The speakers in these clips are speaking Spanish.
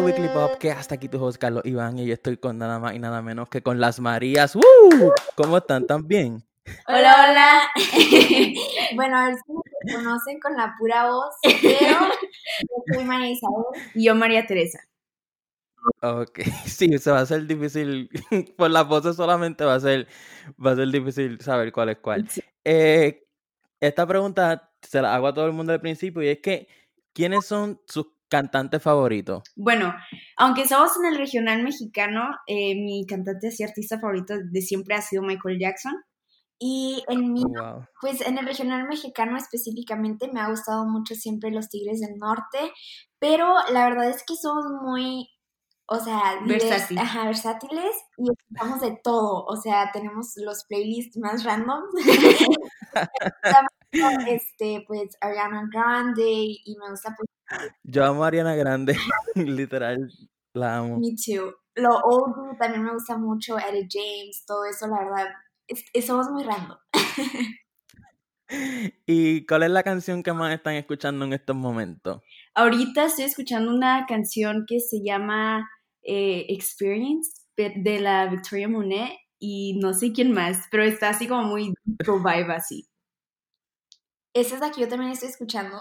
Weekly Pop, que hasta aquí tu host Carlos Iván y yo estoy con nada más y nada menos que con las Marías. ¿Cómo están? ¿Tan bien? Hola, hola. bueno, a ver si me conocen con la pura voz, pero yo soy María Isabel. Y yo María Teresa. Ok, sí, se va a hacer difícil, por las voces solamente va a ser, va a ser difícil saber cuál es cuál. Eh, esta pregunta se la hago a todo el mundo al principio y es que, ¿quiénes son sus cantante favorito? Bueno, aunque estamos en el regional mexicano, eh, mi cantante y artista favorito de siempre ha sido Michael Jackson. Y en mi, pues en el regional mexicano específicamente me ha gustado mucho siempre los Tigres del Norte, pero la verdad es que somos muy, o sea, versátiles y escuchamos de todo, o sea, tenemos los playlists más random. este, pues Ariana Grande y me gusta pues yo amo a Ariana Grande, literal, la amo. Me too. Lo old también me gusta mucho, Eddie James, todo eso, la verdad, somos muy random. ¿Y cuál es la canción que más están escuchando en estos momentos? Ahorita estoy escuchando una canción que se llama eh, Experience de la Victoria Monet y no sé quién más, pero está así como muy vibe así. Esa es la que yo también estoy escuchando.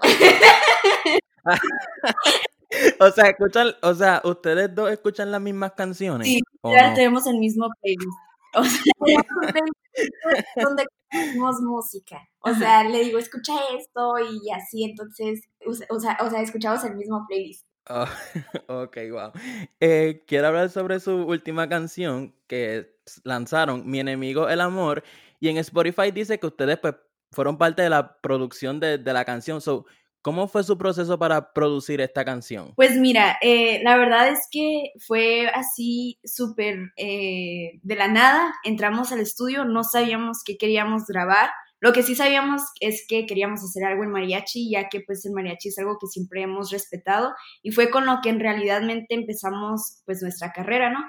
o sea, escuchan, o sea, ustedes dos escuchan las mismas canciones. Sí, ya tenemos el mismo playlist. O sea, donde escuchamos música. O sea, le digo, escucha esto y así, entonces, o sea, o sea escuchamos el mismo playlist. Oh, ok, wow. Eh, quiero hablar sobre su última canción que lanzaron, Mi enemigo el amor, y en Spotify dice que ustedes pues fueron parte de la producción de, de la canción. So, ¿Cómo fue su proceso para producir esta canción? Pues mira, eh, la verdad es que fue así súper eh, de la nada. Entramos al estudio, no sabíamos qué queríamos grabar. Lo que sí sabíamos es que queríamos hacer algo en mariachi, ya que pues el mariachi es algo que siempre hemos respetado y fue con lo que en realidadmente empezamos pues nuestra carrera, ¿no?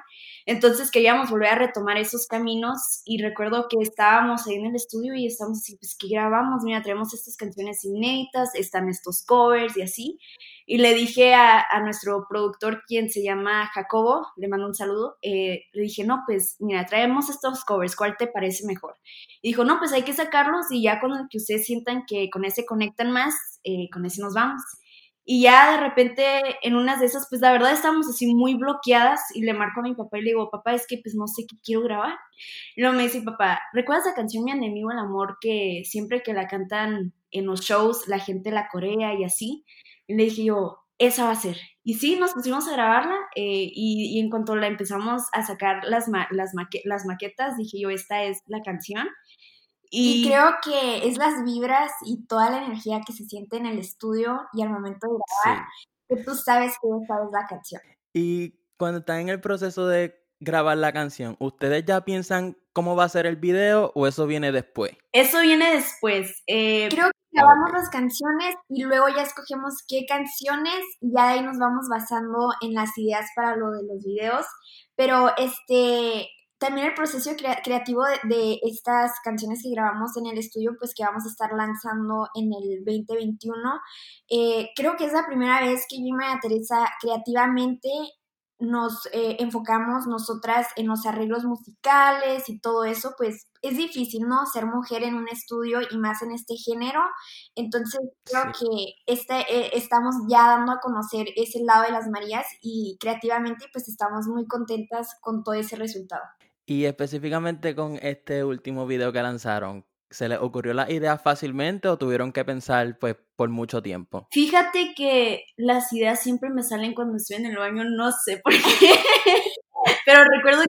Entonces queríamos volver a retomar esos caminos y recuerdo que estábamos ahí en el estudio y estábamos así, pues, ¿qué grabamos? Mira, traemos estas canciones inéditas, están estos covers y así. Y le dije a, nuestro productor, quien se llama Jacobo, le mando un saludo, eh, le dije, no, pues mira, traemos estos covers, ¿cuál te parece mejor? Y dijo, no, pues hay que sacarlos y ya con el que ustedes sientan que con ese conectan más, eh, con ese nos vamos. Y ya de repente en unas de esas, pues la verdad estábamos así muy bloqueadas y le marco a mi papá y le digo, papá, es que pues no sé qué quiero grabar. Y luego me dice, papá, ¿recuerdas la canción Mi enemigo el amor que siempre que la cantan en los shows la gente la corea y así? Y le dije yo, esa va a ser. Y sí, nos pusimos a grabarla eh, y, en cuanto la empezamos a sacar las, las, las maquetas, dije yo, esta es la canción. Y, creo que es las vibras y toda la energía que se siente en el estudio y al momento de grabar, que tú sabes que esta es la canción. Y cuando están en el proceso de grabar la canción, ¿ustedes ya piensan cómo va a ser el video o eso viene después? Eso viene después. Eh, creo que grabamos las canciones y luego ya escogemos qué canciones y ya de ahí nos vamos basando en las ideas para lo de los videos. Pero este, también el proceso creativo de, estas canciones que grabamos en el estudio, pues que vamos a estar lanzando en el 2021, eh, creo que es la primera vez que yo y María Teresa creativamente nos eh, enfocamos nosotras en los arreglos musicales y todo eso, pues es difícil, ¿no? Ser mujer en un estudio y más en este género. Entonces creo que este, eh, estamos ya dando a conocer ese lado de las Marías y creativamente pues estamos muy contentas con todo ese resultado. Y específicamente con este último video que lanzaron, ¿se les ocurrió la idea fácilmente o tuvieron que pensar pues por mucho tiempo? Fíjate que las ideas siempre me salen cuando estoy en el baño, no sé por qué. Pero recuerdo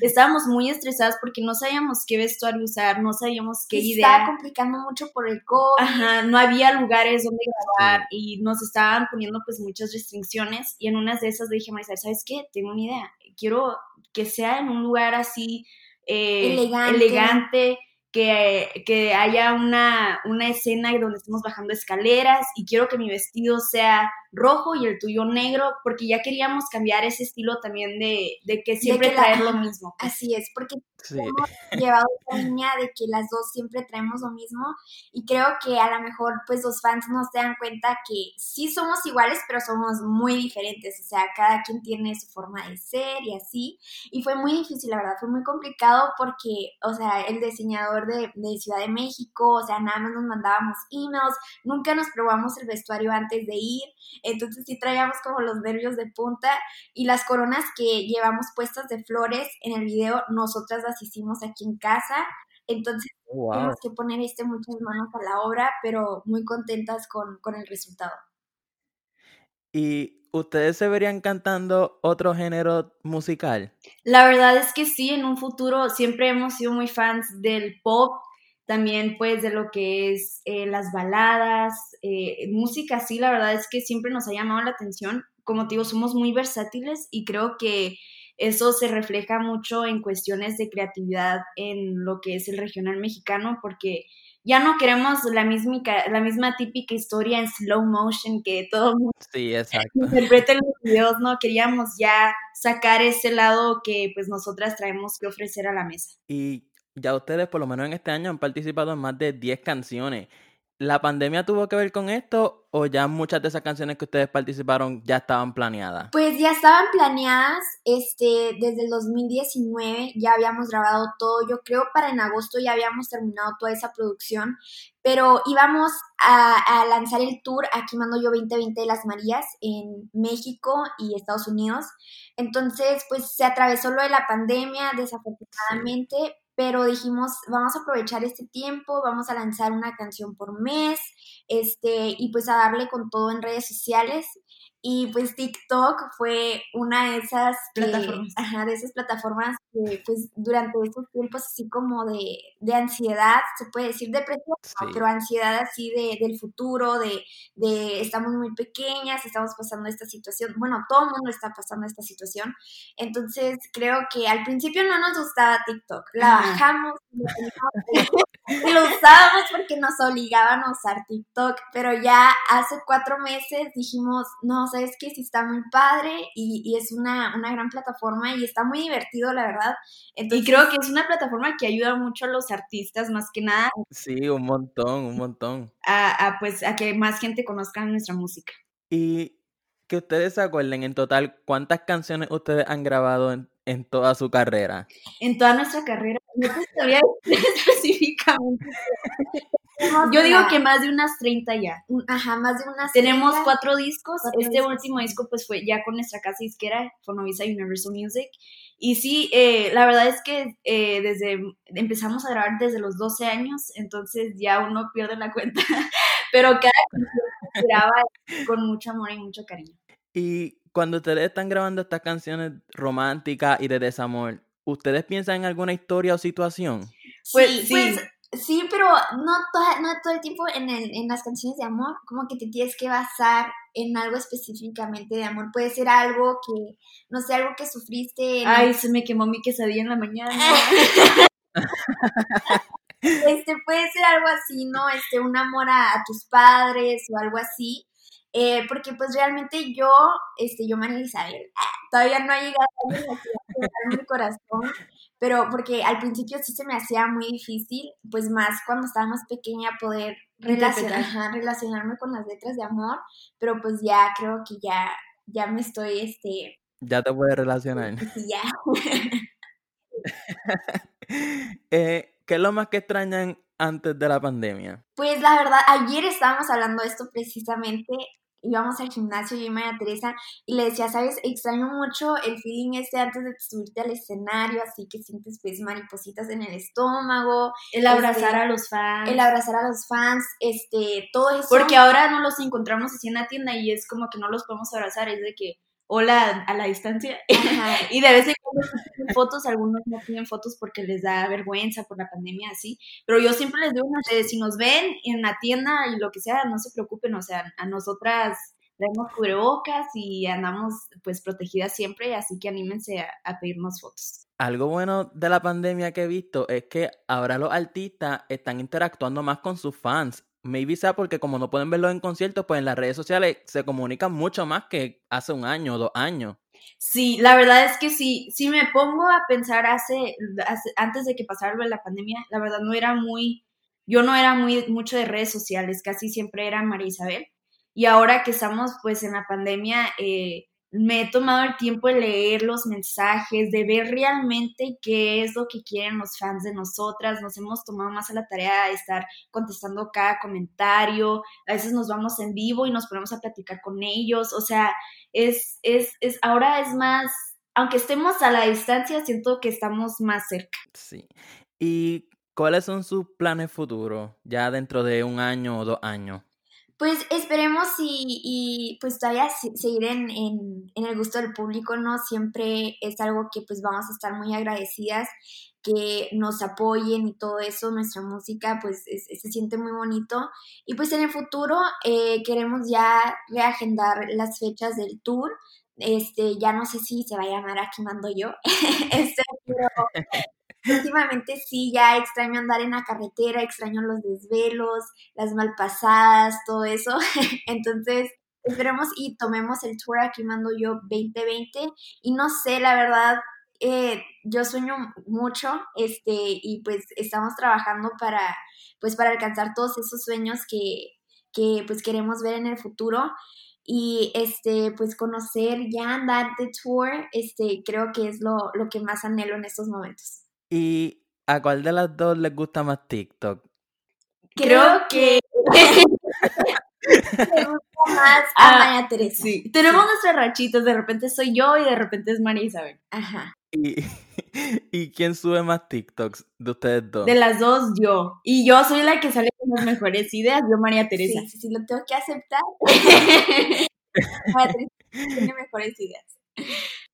que estábamos muy estresadas porque no sabíamos qué vestuario usar, no sabíamos qué idea. Estaba complicando mucho por el COVID. Ajá, no había lugares donde grabar y nos estaban poniendo pues muchas restricciones y en unas de esas le dije, Marisa, ¿sabes qué? Tengo una idea. Quiero que sea en un lugar así eh, elegante. Que, que haya una, una escena donde estemos bajando escaleras y quiero que mi vestido sea rojo y el tuyo negro, porque ya queríamos cambiar ese estilo también de, de que siempre traer lo mismo. Pues. Así es, porque hemos llevado esa línea de que las dos siempre traemos lo mismo y creo que a lo mejor pues los fans no se dan cuenta que sí somos iguales, pero somos muy diferentes, o sea, cada quien tiene su forma de ser y así, y fue muy difícil, la verdad, fue muy complicado porque, o sea, el diseñador de, de Ciudad de México, o sea, nada más nos mandábamos emails, nunca nos probamos el vestuario antes de ir, entonces sí traíamos como los nervios de punta y las coronas que llevamos puestas de flores en el video, nosotras las hicimos aquí en casa. Entonces tenemos que poner este muchas manos a la obra, pero muy contentas con, con el resultado. ¿Y ustedes se verían cantando otro género musical? La verdad es que sí, en un futuro siempre hemos sido muy fans del pop, también pues de lo que es eh, las baladas, eh, música, sí, la verdad es que siempre nos ha llamado la atención. Como te digo, somos muy versátiles y creo que eso se refleja mucho en cuestiones de creatividad en lo que es el regional mexicano, porque ya no queremos la misma, la misma típica historia en slow motion que todo mundo sí, interpreta en los videos, ¿no? Queríamos ya sacar ese lado que pues nosotras traemos que ofrecer a la mesa. Y ya ustedes, por lo menos en este año, han participado en más de 10 canciones. ¿La pandemia tuvo que ver con esto o ya muchas de esas canciones que ustedes participaron ya estaban planeadas? Pues ya estaban planeadas, este, desde el 2019 ya habíamos grabado todo, yo creo para en agosto ya habíamos terminado toda esa producción, pero íbamos a, a lanzar el tour Aquí Mando Yo 2020 de las Marías en México y Estados Unidos, entonces pues se atravesó lo de la pandemia desafortunadamente, pero dijimos, vamos a aprovechar este tiempo, vamos a lanzar una canción por mes, este, y pues a darle con todo en redes sociales. Y pues TikTok fue una de esas plataformas. Ajá, de esas plataformas que pues durante estos tiempos así como de, de ansiedad, se puede decir depresión, pero ansiedad así de, del futuro, de, de estamos muy pequeñas, estamos pasando esta situación, bueno, todo el mundo está pasando esta situación, entonces creo que al principio no nos gustaba TikTok, la bajamos lo usábamos porque nos obligaban a usar TikTok, pero ya hace cuatro meses dijimos, no, sabes que sí está muy padre y, y es una, una, gran plataforma y está muy divertido, la verdad. Entonces, y creo que es una plataforma que ayuda mucho a los artistas, más que nada. Sí, un montón, un montón. A, a pues, a que más gente conozca nuestra música. Y que ustedes se acuerden en total cuántas canciones ustedes han grabado en, en toda su carrera. En toda nuestra carrera, no te sabría específicamente. Yo digo que más de unas 30 ya. Ajá, más de unas Tenemos cuatro discos. este último disco pues fue ya con nuestra casa disquera, Fonovisa Universal Music. Y sí, eh, la verdad es que eh, desde empezamos a grabar desde los 12 años, entonces ya uno pierde la cuenta. Pero cada canción se graba con mucho amor y mucho cariño. Y cuando ustedes están grabando estas canciones románticas y de desamor, ¿ustedes piensan en alguna historia o situación? Pues sí, pues Sí, pero no, no todo el tiempo en, el, en las canciones de amor, como que te tienes que basar en algo específicamente de amor. Puede ser algo que, no sé, algo que sufriste. Ay, se me quemó mi quesadilla en la mañana. este, puede ser algo así, ¿no? Este, un amor a, tus padres o algo así. Eh, porque pues realmente yo, este, yo, María Isabel, todavía no ha llegado a mi corazón pero porque al principio sí se me hacía muy difícil, pues más cuando estaba más pequeña poder relacionar, relacionarme con las letras de amor, pero pues ya creo que ya, ya me estoy, este... Ya te puedes relacionar. Sí, ya. eh, ¿Qué es lo más que extrañan antes de la pandemia? Pues la verdad, ayer estábamos hablando de esto precisamente íbamos al gimnasio yo y María Teresa y le decía, sabes, extraño mucho el feeling este antes de subirte al escenario, así que sientes pues maripositas en el estómago. El abrazar este, a los fans. El abrazar a los fans, este, todo eso. Porque ahora no los encontramos así en la tienda y es como que no los podemos abrazar, es de que hola a la distancia. y de vez en cuando tienen fotos, algunos no tienen fotos porque les da vergüenza por la pandemia, así. Pero yo siempre les digo, si nos ven en la tienda y lo que sea, no se preocupen, o sea, a nosotras traemos cubrebocas y andamos pues protegidas siempre, así que anímense a, a pedirnos fotos. Algo bueno de la pandemia que he visto es que ahora los artistas están interactuando más con sus fans. Maybe sea porque como no pueden verlo en conciertos, pues en las redes sociales se comunican mucho más que hace un año o dos años. Sí, la verdad es que sí, si me pongo a pensar hace, antes de que pasara la pandemia, la verdad no era muy, yo no era muy mucho de redes sociales, casi siempre era María Isabel. Y ahora que estamos pues en la pandemia, eh, me he tomado el tiempo de leer los mensajes, de ver realmente qué es lo que quieren los fans de nosotras. Nos hemos tomado más a la tarea de estar contestando cada comentario. A veces nos vamos en vivo y nos ponemos a platicar con ellos. O sea, es, es, es, ahora es más, aunque estemos a la distancia, siento que estamos más cerca. Sí. ¿Y cuáles son sus planes futuros ya dentro de un año o dos años? Pues esperemos y, y pues todavía seguir en, en, el gusto del público, ¿no? Siempre es algo que pues vamos a estar muy agradecidas, que nos apoyen y todo eso, nuestra música pues es, se siente muy bonito. Y pues en el futuro eh, queremos ya reagendar las fechas del tour. Este, ya no sé si se va a llamar Aquí Mando Yo, este, últimamente sí, ya extraño andar en la carretera, extraño los desvelos, las malpasadas, todo eso. Entonces, esperemos y tomemos el tour aquí mando yo 2020. Y no sé, la verdad, eh, yo sueño mucho, este, y pues estamos trabajando para, pues para alcanzar todos esos sueños que, que pues queremos ver en el futuro y este pues conocer ya andar de tour este creo que es lo, lo que más anhelo en estos momentos ¿Y a cuál de las dos les gusta más TikTok? Creo que me gusta más a ah, María Teresa. Sí. Tenemos nuestras rachitas, de repente soy yo y de repente es María Isabel. Ajá. ¿Y, ¿Y quién sube más TikToks de ustedes dos? De las dos, yo. Y yo soy la que sale con las mejores ideas, yo María Teresa. Sí, sí, sí lo tengo que aceptar. María Teresa tiene mejores ideas.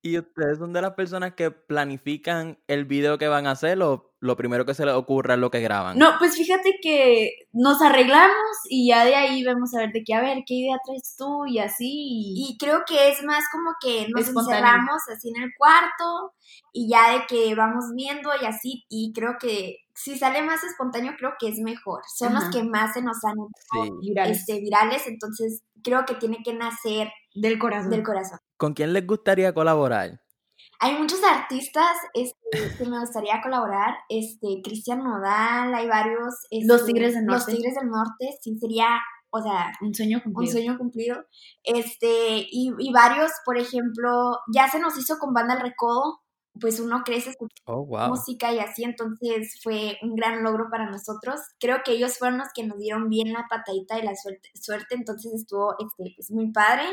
¿Y ustedes son de las personas que planifican el video que van a hacer o lo primero que se les ocurra es lo que graban? No, pues fíjate que nos arreglamos y ya de ahí vamos a ver de qué, a ver, qué idea traes tú y así. Y, creo que es más como que nos encerramos así en el cuarto y ya de que vamos viendo y así. Y creo que si sale más espontáneo, creo que es mejor. Son los que más se nos han hecho virales. Este, virales, entonces creo que tiene que nacer del corazón. Del corazón. ¿Con quién les gustaría colaborar? Hay muchos artistas este, que me gustaría colaborar. Este, Cristian Nodal, hay varios. los este, Tigres del Norte. Los Tigres del Norte, sí, sería, o sea, un sueño cumplido. Un sueño cumplido. Este, y, y varios, por ejemplo, ya se nos hizo con Banda El Recodo, pues uno crece escuchando oh, música y así, entonces fue un gran logro para nosotros. Creo que ellos fueron los que nos dieron bien la patadita de la suerte, suerte entonces estuvo este, pues, muy padre.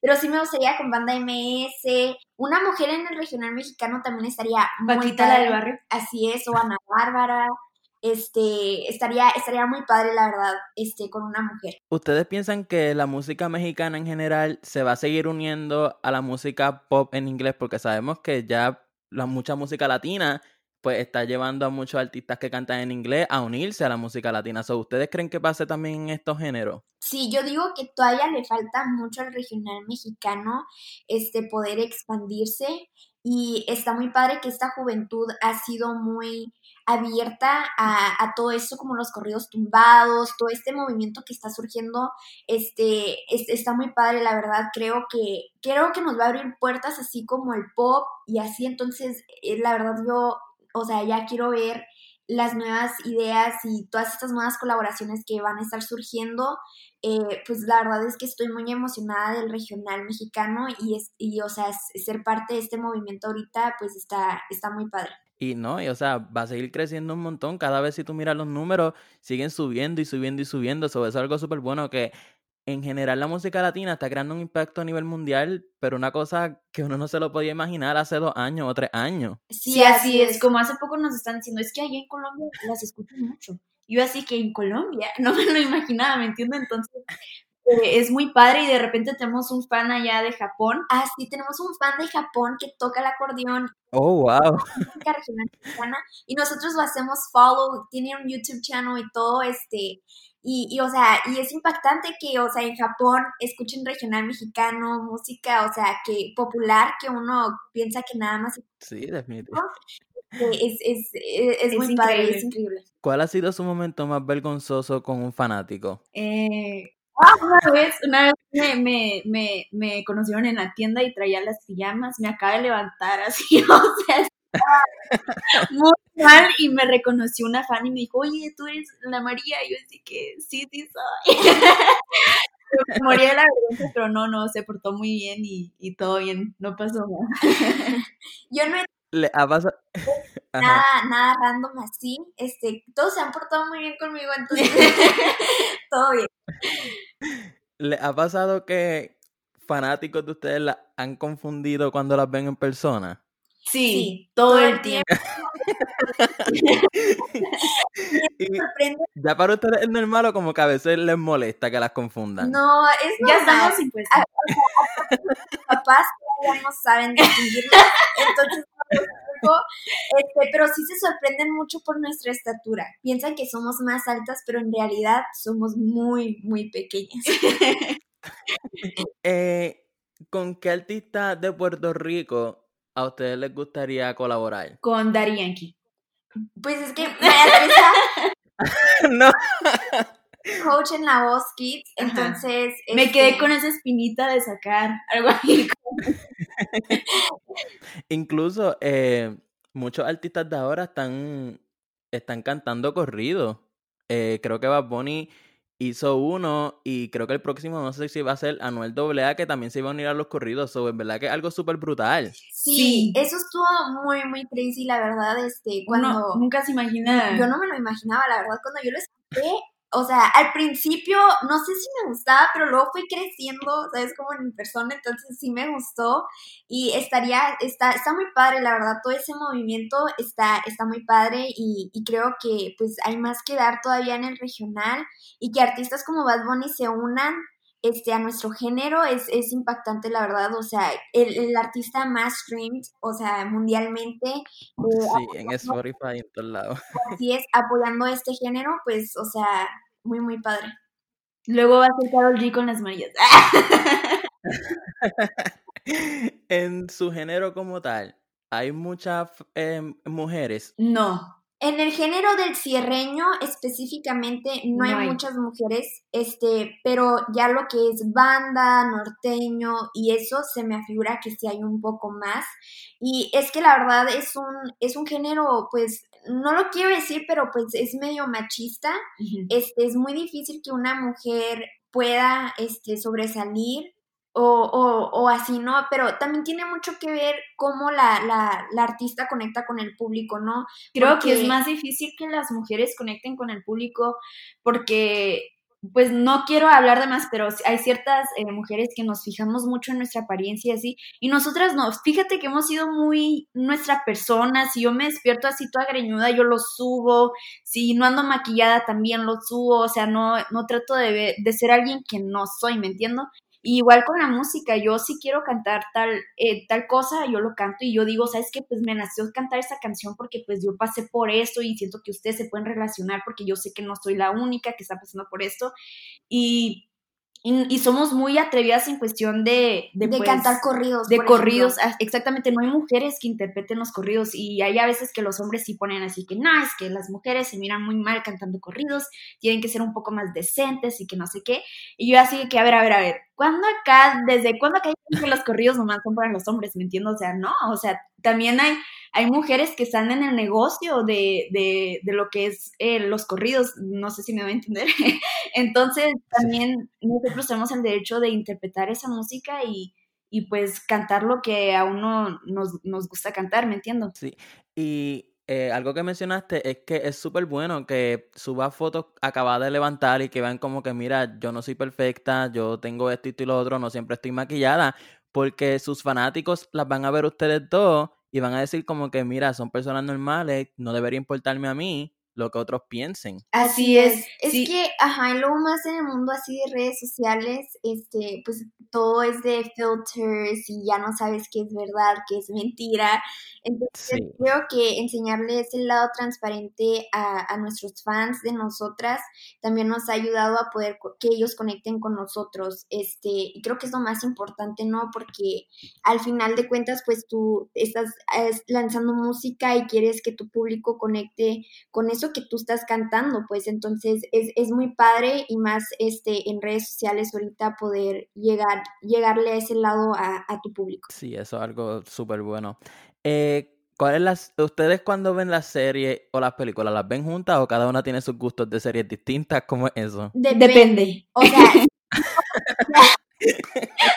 Pero sí me gustaría con banda MS, una mujer en el regional mexicano también estaría muy Paquita la del barrio. Así es, o Ana Bárbara. Este, estaría, estaría muy padre, la verdad, este, con una mujer. ¿Ustedes piensan que la música mexicana en general se va a seguir uniendo a la música pop en inglés? Porque sabemos que ya la mucha música latina pues está llevando a muchos artistas que cantan en inglés a unirse a la música latina. ¿Ustedes creen que pase también en estos géneros? Sí, yo digo que todavía le falta mucho al regional mexicano este poder expandirse y está muy padre que esta juventud ha sido muy abierta a, todo esto como los corridos tumbados, todo este movimiento que está surgiendo, este, está muy padre, la verdad, creo que, creo que nos va a abrir puertas así como el pop y así, entonces, eh, la verdad yo, o sea, ya quiero ver las nuevas ideas y todas estas nuevas colaboraciones que van a estar surgiendo, eh, pues la verdad es que estoy muy emocionada del regional mexicano y, es, y o sea, ser parte de este movimiento ahorita, pues está, está muy padre. Y no, y o sea, va a seguir creciendo un montón. Cada vez si tú miras los números, siguen subiendo y subiendo y subiendo. Eso es algo súper bueno que en general la música latina está creando un impacto a nivel mundial, pero una cosa que uno no se lo podía imaginar hace dos años o tres años. Sí, así es. Como hace poco nos están diciendo, es que allá en Colombia las escuchan mucho. Yo así que en Colombia, no me lo imaginaba, ¿me entiendes? Entonces, eh, es muy padre y de repente tenemos un fan allá de Japón. Ah, sí, tenemos un fan de Japón que toca el acordeón. Oh, wow. Y nosotros lo hacemos follow, tiene un YouTube channel y todo, este, Y, y, o sea, y es impactante que, o sea, en Japón escuchen regional mexicano, música, o sea, que popular, que uno piensa que nada más... Sí, definitivamente. Es, es, es, es, muy padre, es increíble. ¿Cuál ha sido su momento más vergonzoso con un fanático? Eh, Ah, una vez, una vez me, me, me, me, conocieron en la tienda y traía las pijamas, me acaba de levantar así, o sea, muy mal y me reconoció una fan y me dijo, oye, tú eres la María, y yo así que sí, sí soy. moría de la vergüenza, pero no, no, se portó muy bien y, y todo bien, no pasó nada. yo no he le ha pasado... nada, nada random así. Este, todos se han portado muy bien conmigo, entonces todo bien. ¿Le ha pasado que fanáticos de ustedes la han confundido cuando las ven en persona? Sí, todo, el tiempo. ya para ustedes es normal o como que a veces les molesta que las confundan. No, es Ya estamos impuestos. papás ya no saben distinguirlas, entonces este, pero sí se sorprenden mucho por nuestra estatura. Piensan que somos más altas, pero en realidad somos muy, muy pequeñas. eh, ¿Con qué artista de Puerto Rico a ustedes les gustaría colaborar? Con Yankee. Pues es que no. coach en la voz Kids, entonces... Me quedé este con esa espinita de sacar algo ahí. Incluso eh, muchos artistas de ahora están, están cantando corridos. Eh, creo que Bad Bunny hizo uno y creo que el próximo no sé si va a ser Anuel AA que también se iba a unir a los corridos. o en verdad que es algo súper brutal. Sí, eso estuvo muy, muy crazy, la verdad. Este, cuando. nunca se imagina. Yo no me lo imaginaba, la verdad. Cuando yo lo escuché, o sea, al principio no sé si me gustaba, pero luego fui creciendo, ¿sabes? Como en persona, entonces sí me gustó y estaría, está, está muy padre, la verdad, todo ese movimiento está, está muy padre y, y creo que pues hay más que dar todavía en el regional y que artistas como Bad Bunny se unan este, a nuestro género es, es impactante, la verdad. O sea, el, el artista más streamed, o sea, mundialmente. Eh, sí, en Spotify, en todos lados. Así es, apoyando este género, pues, o sea, muy, muy padre. Luego va a ser Carol G con las Marías. en su género como tal, ¿hay muchas eh, mujeres? No. En el género del cierreño específicamente no, hay, muchas mujeres, este, pero ya lo que es banda, norteño y eso se me afigura que sí hay un poco más. Y es que la verdad es un, es un género, pues, no lo quiero decir, pero pues es medio machista. Este, es muy difícil que una mujer pueda este, sobresalir o, o, o, así, ¿no? Pero también tiene mucho que ver cómo la, la, la artista conecta con el público, ¿no? Creo que es más difícil que las mujeres conecten con el público porque pues no quiero hablar de más, pero hay ciertas eh, mujeres que nos fijamos mucho en nuestra apariencia y así, y nosotras no, fíjate que hemos sido muy nuestra persona, si yo me despierto así toda greñuda, yo lo subo, si no ando maquillada también lo subo, o sea, no, no trato de, de ser alguien que no soy, ¿me entiendo? Igual con la música, yo si quiero cantar tal, eh, tal cosa, yo lo canto y yo digo, ¿sabes qué? Pues me nació cantar esa canción porque pues yo pasé por esto y siento que ustedes se pueden relacionar porque yo sé que no soy la única que está pasando por esto. Y y, somos muy atrevidas en cuestión de... De, pues, cantar corridos. De corridos, ah, exactamente. No hay mujeres que interpreten los corridos y hay a veces que los hombres sí ponen así que, no, es que las mujeres se miran muy mal cantando corridos, tienen que ser un poco más decentes y que no sé qué. Y yo así que, a ver, a ver, a ver, ¿cuándo acá, desde cuándo acá hay que los corridos nomás son para los hombres? ¿Me entiendo? O sea, no, o sea, también hay hay mujeres que están en el negocio de, de, de lo que es eh, los corridos, no sé si me va a entender. Entonces, también nosotros tenemos el derecho de interpretar esa música y, y pues cantar lo que a uno nos, nos gusta cantar, ¿me entiendo? Sí, y eh, algo que mencionaste es que es súper bueno que suba fotos acabadas de levantar y que vean como que, mira, yo no soy perfecta, yo tengo esto y lo otro, no siempre estoy maquillada, porque sus fanáticos las van a ver ustedes dos y van a decir como que, mira, son personas normales, no debería importarme a mí, lo que otros piensen. Así es. Es sí. que, ajá, y luego más en el mundo así de redes sociales, este, pues todo es de filters y ya no sabes qué es verdad, qué es mentira. Entonces, Sí. creo que enseñarle ese lado transparente a, a nuestros fans de nosotras también nos ha ayudado a poder que ellos conecten con nosotros. Este, y creo que es lo más importante, ¿no? Porque al final de cuentas, pues tú estás eh, lanzando música y quieres que tu público conecte con eso que tú estás cantando, pues entonces es, es muy padre y más este en redes sociales ahorita poder llegar, llegarle a ese lado a, a tu público. Sí, eso es algo súper bueno. Eh, ¿cuál es las, ustedes cuando ven las series o las películas, las ven juntas o cada una tiene sus gustos de series distintas? ¿Cómo es eso? Depende. O sea,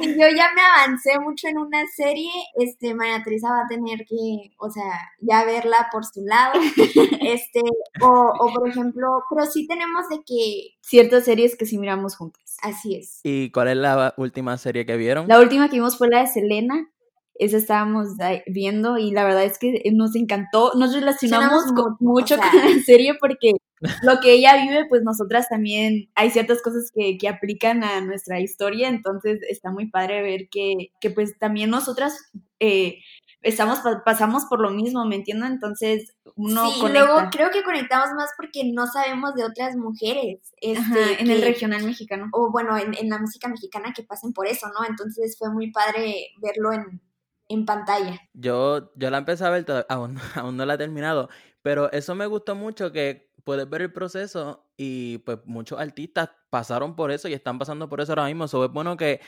yo ya me avancé mucho en una serie, este, María Teresa va a tener que, o sea, ya verla por su lado, este, o, o por ejemplo, pero sí tenemos de que, Ciertas series que sí miramos juntas. así es. ¿Y cuál es la última serie que vieron? La última que vimos fue la de Selena. Esa estábamos viendo y la verdad es que nos encantó. Nos relacionamos con- mucho, o sea. con la serie porque lo que ella vive, pues nosotras también hay ciertas cosas que, que aplican a nuestra historia. Entonces está muy padre ver que, que pues también nosotras eh, estamos, pa- pasamos por lo mismo, ¿me entiendo? Entonces uno sí, conecta. luego creo que conectamos más porque no sabemos de otras mujeres. Este, Ajá, en el regional mexicano. O bueno, en, en la música mexicana que pasen por eso, ¿no? Entonces fue muy padre verlo en, en pantalla. Yo, yo la empecé a ver, aún, aún no la he terminado, pero eso me gustó mucho que puedes ver el proceso y pues muchos artistas pasaron por eso y están pasando por eso ahora mismo. So, es bueno que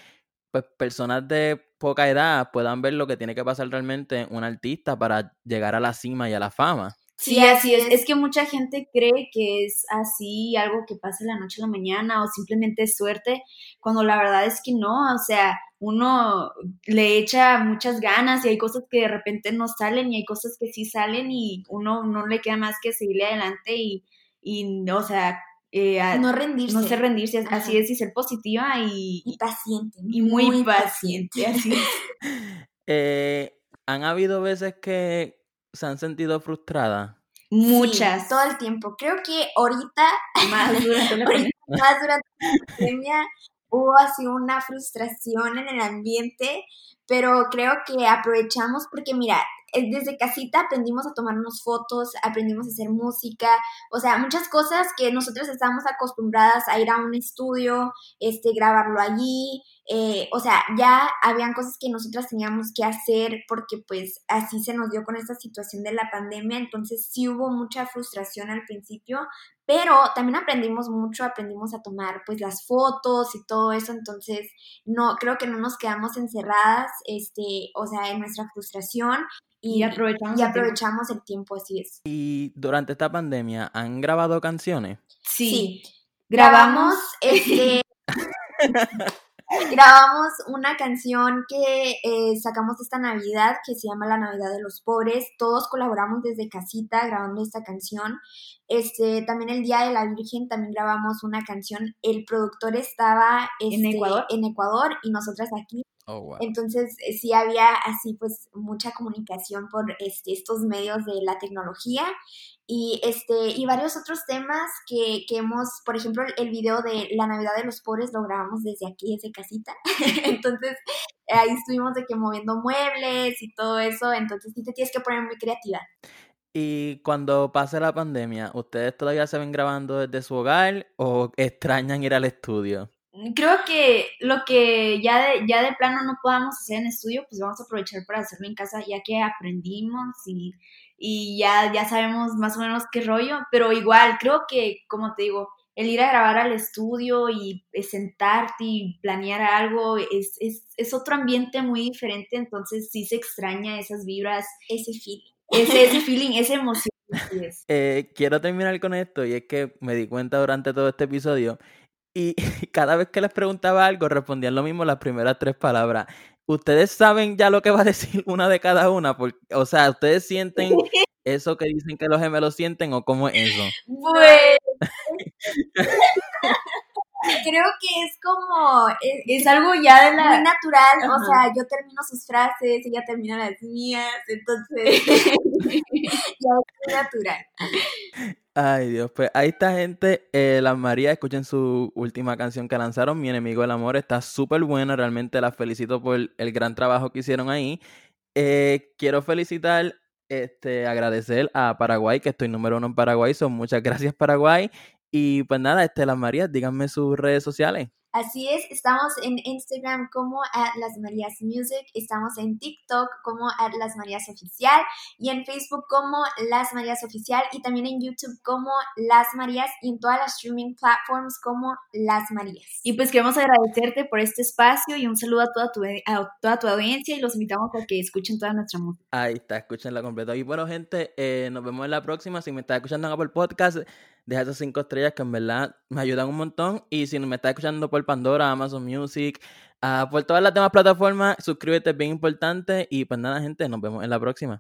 pues personas de poca edad puedan ver lo que tiene que pasar realmente un artista para llegar a la cima y a la fama. Sí, Sí, así es. es. Es que mucha gente cree que es así, algo que pasa de la noche a la mañana o simplemente es suerte, cuando la verdad es que no, o sea, uno le echa muchas ganas y hay cosas que de repente no salen y hay cosas que sí salen y uno no le queda más que seguirle adelante y, y o sea, eh, a- No rendirse. no sé rendirse, así es, y ser positiva y, Y paciente. y muy, paciente, así es. Eh, ¿Han habido veces que se han sentido frustradas? Muchas. Sí, todo el tiempo. Creo que ahorita, más durante la ahorita pandemia. más durante la pandemia, hubo así una frustración en el ambiente, pero creo que aprovechamos porque mira, eh, desde casita aprendimos a tomarnos fotos, aprendimos a hacer música, o sea, muchas cosas que nosotros estábamos acostumbradas a ir a un estudio, este, grabarlo allí, eh, o sea, ya habían cosas que nosotras teníamos que hacer porque pues así se nos dio con esta situación de la pandemia, entonces sí hubo mucha frustración al principio, pero también aprendimos mucho, aprendimos a tomar pues las fotos y todo eso, entonces no, creo que no nos quedamos encerradas, este, o sea, en nuestra frustración y, Y aprovechamos y el tiempo. aprovechamos el tiempo, así es. Y durante esta pandemia, ¿han grabado canciones? Sí. Grabamos, Grabamos este, grabamos una canción que eh, sacamos esta Navidad que se llama La Navidad de los Pobres. Todos colaboramos desde casita grabando esta canción. Este, también el Día de la Virgen también grabamos una canción. El productor estaba ¿En este, Ecuador? en Ecuador y nosotras aquí. Oh, wow. Entonces eh, sí había así pues mucha comunicación por este, estos medios de la tecnología y este y varios otros temas que, que hemos, por ejemplo, el, video de la Navidad de los pobres lo grabamos desde aquí, desde casita. entonces ahí estuvimos de que moviendo muebles y todo eso, entonces sí te tienes que poner muy creativa. Y cuando pase la pandemia, ¿ustedes todavía se ven grabando desde su hogar o extrañan ir al estudio? Creo que lo que ya de, ya de plano no podamos hacer en estudio, pues vamos a aprovechar para hacerlo en casa, ya que aprendimos y, y ya, ya sabemos más o menos qué rollo, pero igual creo que, como te digo, el ir a grabar al estudio y eh, sentarte y planear algo es, es, es otro ambiente muy diferente, entonces sí se extraña esas vibras, Ese feeling. Ese, ese feeling, esa emoción. es. Eh, quiero terminar con esto y es que me di cuenta durante todo este episodio y cada vez que les preguntaba algo respondían lo mismo las primeras tres palabras. ¿Ustedes saben ya lo que va a decir una de cada una? Porque, o sea, ¿ustedes sienten eso que dicen que los gemelos sienten o cómo es eso? Bueno, Es creo que es como... Es, algo ya de la... Muy natural, o sea, yo termino sus frases, ella termina las mías, entonces ya es natural. Ay, Dios, pues ahí está, gente. Eh, las María, escuchen su última canción que lanzaron, Mi enemigo el amor. Está súper buena, realmente las felicito por el gran trabajo que hicieron ahí. Eh, quiero felicitar este, agradecer a Paraguay, que estoy número uno en Paraguay. Son muchas gracias, Paraguay. Y pues nada, este, las Marías, díganme sus redes sociales. Así es, estamos en Instagram como at Las Marías Music, estamos en TikTok como at Las Marías Oficial y en Facebook como Las Marías Oficial y también en YouTube como Las Marías y en todas las streaming platforms como Las Marías. Y pues queremos agradecerte por este espacio y un saludo a toda tu, a toda tu audiencia y los invitamos a que escuchen toda nuestra música. Ahí está, escúchenla completa. Y bueno, gente, eh, nos vemos en la próxima. Si me estás escuchando en Apple Podcast, deja esas cinco estrellas que en verdad me ayudan un montón. Y si me estás escuchando por Pandora, Amazon Music, uh, por todas las demás plataformas, suscríbete, es bien importante. Y pues nada, gente, nos vemos en la próxima.